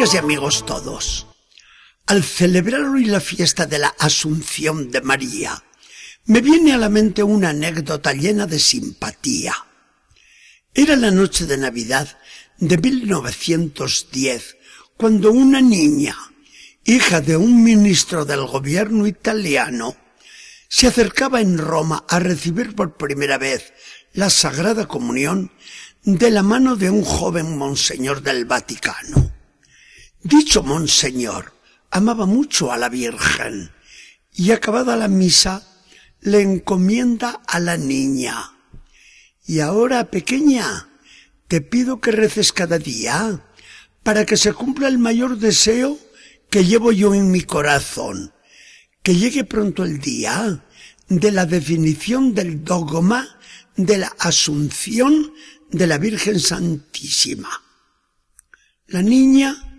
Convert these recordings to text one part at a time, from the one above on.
Amigas y amigos todos, al celebrar hoy la fiesta de la Asunción de María, me viene a la mente una anécdota llena de simpatía. Era la noche de Navidad de 1910, cuando una niña, hija de un ministro del gobierno italiano, se acercaba en Roma a recibir por primera vez la Sagrada Comunión de la mano de un joven monseñor del Vaticano. Dicho monseñor amaba mucho a la Virgen y acabada la misa le encomienda a la niña. Y ahora, pequeña, te pido que reces cada día para que se cumpla el mayor deseo que llevo yo en mi corazón, que llegue pronto el día de la definición del dogma de la asunción de la Virgen Santísima. La niña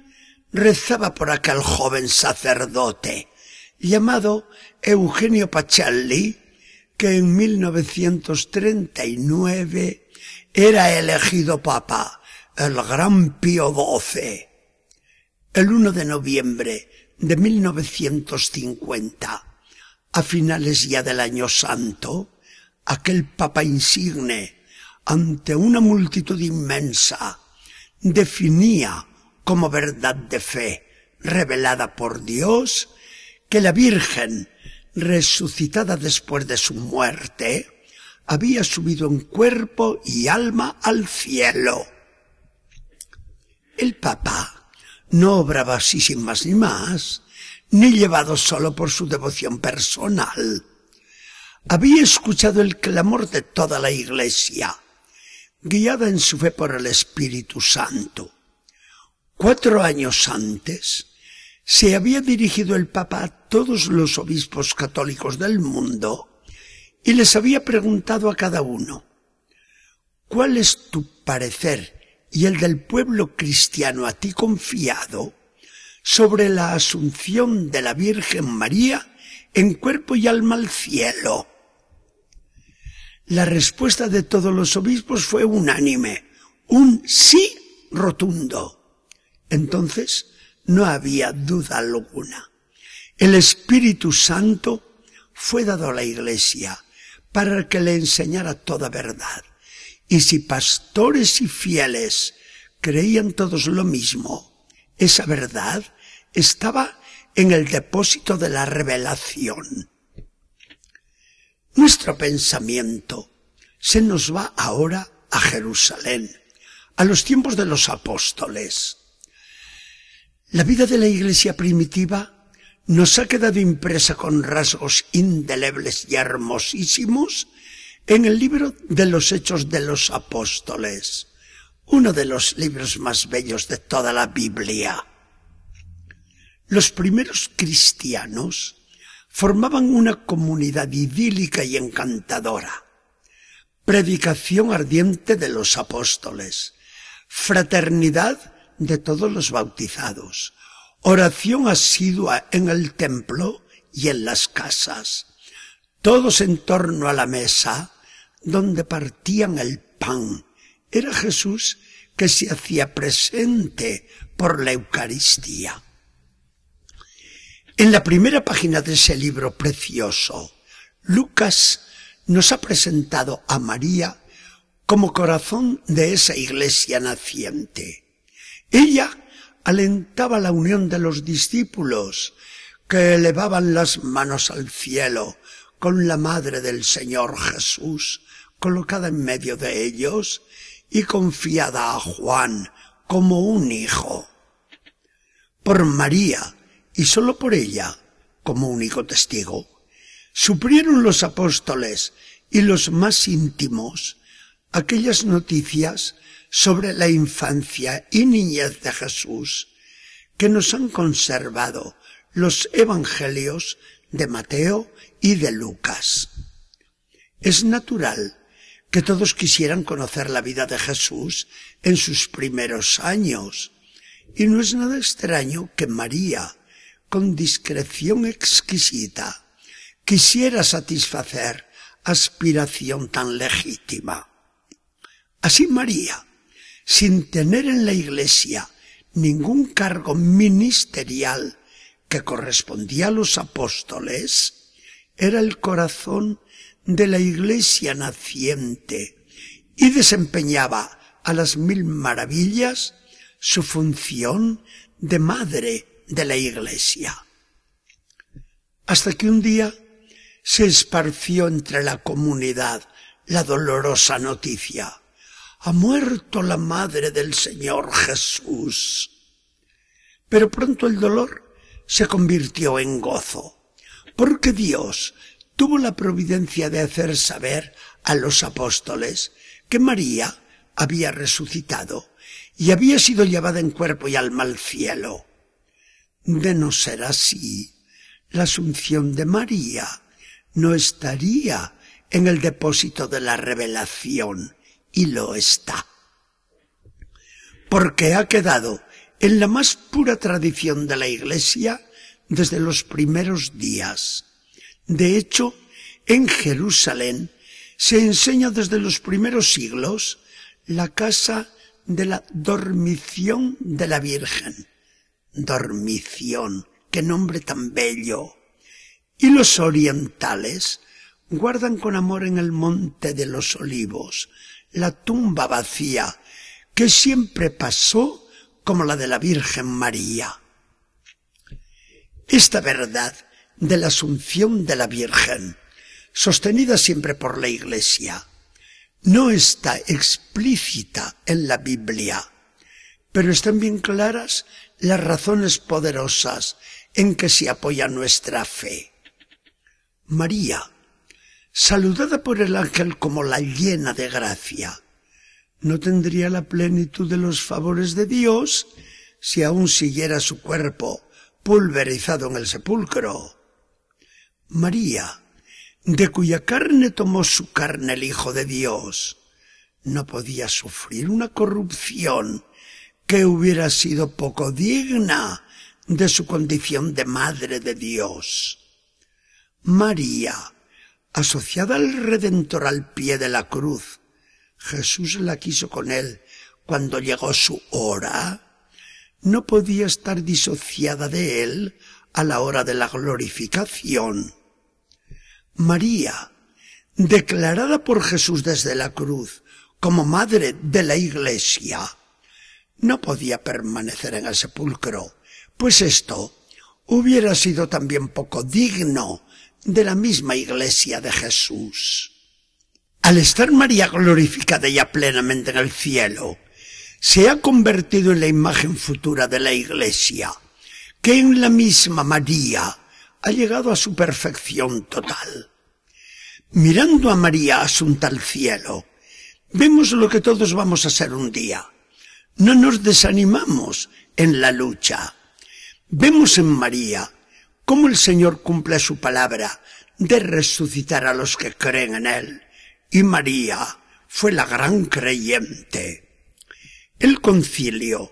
rezaba por aquel joven sacerdote llamado Eugenio Pacelli, que en 1939 era elegido papa, el gran Pío XII. El 1 de noviembre de 1950, a finales ya del año santo, aquel papa insigne, ante una multitud inmensa, definía como verdad de fe revelada por Dios que la Virgen, resucitada después de su muerte, había subido en cuerpo y alma al cielo. El Papa no obraba así sin más ni más, ni llevado solo por su devoción personal. Había escuchado el clamor de toda la Iglesia, guiada en su fe por el Espíritu Santo. Cuatro años antes, se había dirigido el Papa a todos los obispos católicos del mundo y les había preguntado a cada uno, ¿cuál es tu parecer y el del pueblo cristiano a ti confiado sobre la asunción de la Virgen María en cuerpo y alma al cielo? La respuesta de todos los obispos fue unánime, un sí rotundo. Entonces no había duda alguna. El Espíritu Santo fue dado a la Iglesia para que le enseñara toda verdad. Y si pastores y fieles creían todos lo mismo, esa verdad estaba en el depósito de la revelación. Nuestro pensamiento se nos va ahora a Jerusalén, a los tiempos de los apóstoles. La vida de la iglesia primitiva nos ha quedado impresa con rasgos indelebles y hermosísimos en el libro de los Hechos de los Apóstoles, uno de los libros más bellos de toda la Biblia. Los primeros cristianos formaban una comunidad idílica y encantadora. Predicación ardiente de los apóstoles, fraternidad de todos los bautizados, oración asidua en el templo y en las casas, todos en torno a la mesa donde partían el pan. Era Jesús que se hacía presente por la Eucaristía. En la primera página de ese libro precioso, Lucas nos ha presentado a María como corazón de esa iglesia naciente. Ella alentaba la unión de los discípulos que elevaban las manos al cielo con la madre del Señor Jesús colocada en medio de ellos y confiada a Juan como un hijo. Por María, y sólo por ella, como único testigo, suprieron los apóstoles y los más íntimos aquellas noticias sobre la infancia y niñez de Jesús que nos han conservado los evangelios de Mateo y de Lucas. Es natural que todos quisieran conocer la vida de Jesús en sus primeros años, y no es nada extraño que María, con discreción exquisita, quisiera satisfacer aspiración tan legítima. Así María, sin tener en la iglesia ningún cargo ministerial que correspondía a los apóstoles, era el corazón de la iglesia naciente y desempeñaba a las mil maravillas su función de madre de la iglesia. Hasta que un día se esparció entre la comunidad la dolorosa noticia. Ha muerto la madre del Señor Jesús. Pero pronto el dolor se convirtió en gozo, porque Dios tuvo la providencia de hacer saber a los apóstoles que María había resucitado y había sido llevada en cuerpo y alma al cielo. De no ser así, la asunción de María no estaría en el depósito de la revelación, y lo está. Porque ha quedado en la más pura tradición de la Iglesia desde los primeros días. De hecho, en Jerusalén se enseña desde los primeros siglos la casa de la dormición de la Virgen. Dormición, qué nombre tan bello. Y los orientales guardan con amor en el monte de los olivos la tumba vacía que siempre pasó como la de la Virgen María. Esta verdad de la asunción de la Virgen, sostenida siempre por la Iglesia, no está explícita en la Biblia, pero están bien claras las razones poderosas en que se apoya nuestra fe. María, saludada por el ángel como la llena de gracia, no tendría la plenitud de los favores de Dios si aún siguiera su cuerpo pulverizado en el sepulcro. María, de cuya carne tomó su carne el Hijo de Dios, no podía sufrir una corrupción que hubiera sido poco digna de su condición de Madre de Dios. María, asociada al Redentor al pie de la cruz, Jesús la quiso con él cuando llegó su hora, no podía estar disociada de él a la hora de la glorificación. María, declarada por Jesús desde la cruz como madre de la Iglesia, no podía permanecer en el sepulcro, pues esto hubiera sido también poco digno de la misma iglesia de Jesús. Al estar María glorificada ya plenamente en el cielo, se ha convertido en la imagen futura de la iglesia, que en la misma María ha llegado a su perfección total. Mirando a María asunta al cielo, vemos lo que todos vamos a ser un día. No nos desanimamos en la lucha. Vemos en María cómo el Señor cumple su palabra de resucitar a los que creen en Él. Y María fue la gran creyente. El concilio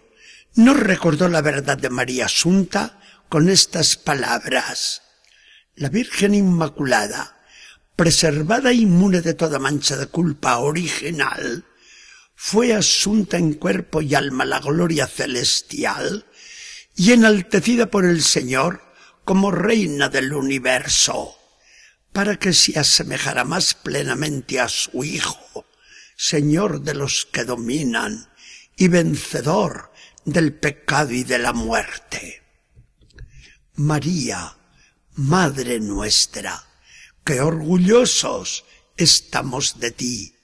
nos recordó la verdad de María Asunta con estas palabras. La Virgen Inmaculada, preservada inmune de toda mancha de culpa original, fue asunta en cuerpo y alma la gloria celestial y enaltecida por el Señor como reina del universo, para que se asemejara más plenamente a su Hijo, Señor de los que dominan y vencedor del pecado y de la muerte. María, Madre nuestra, que orgullosos estamos de ti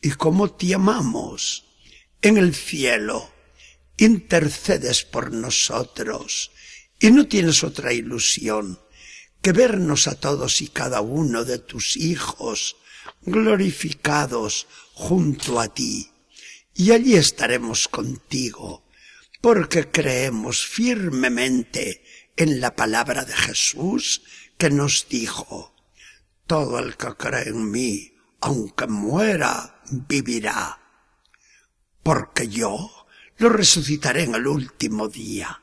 y como te amamos. En el cielo intercedes por nosotros y no tienes otra ilusión que vernos a todos y cada uno de tus hijos glorificados junto a ti. Y allí estaremos contigo, porque creemos firmemente en la palabra de Jesús que nos dijo, todo el que cree en mí, aunque muera, vivirá, porque yo lo resucitaré en el último día.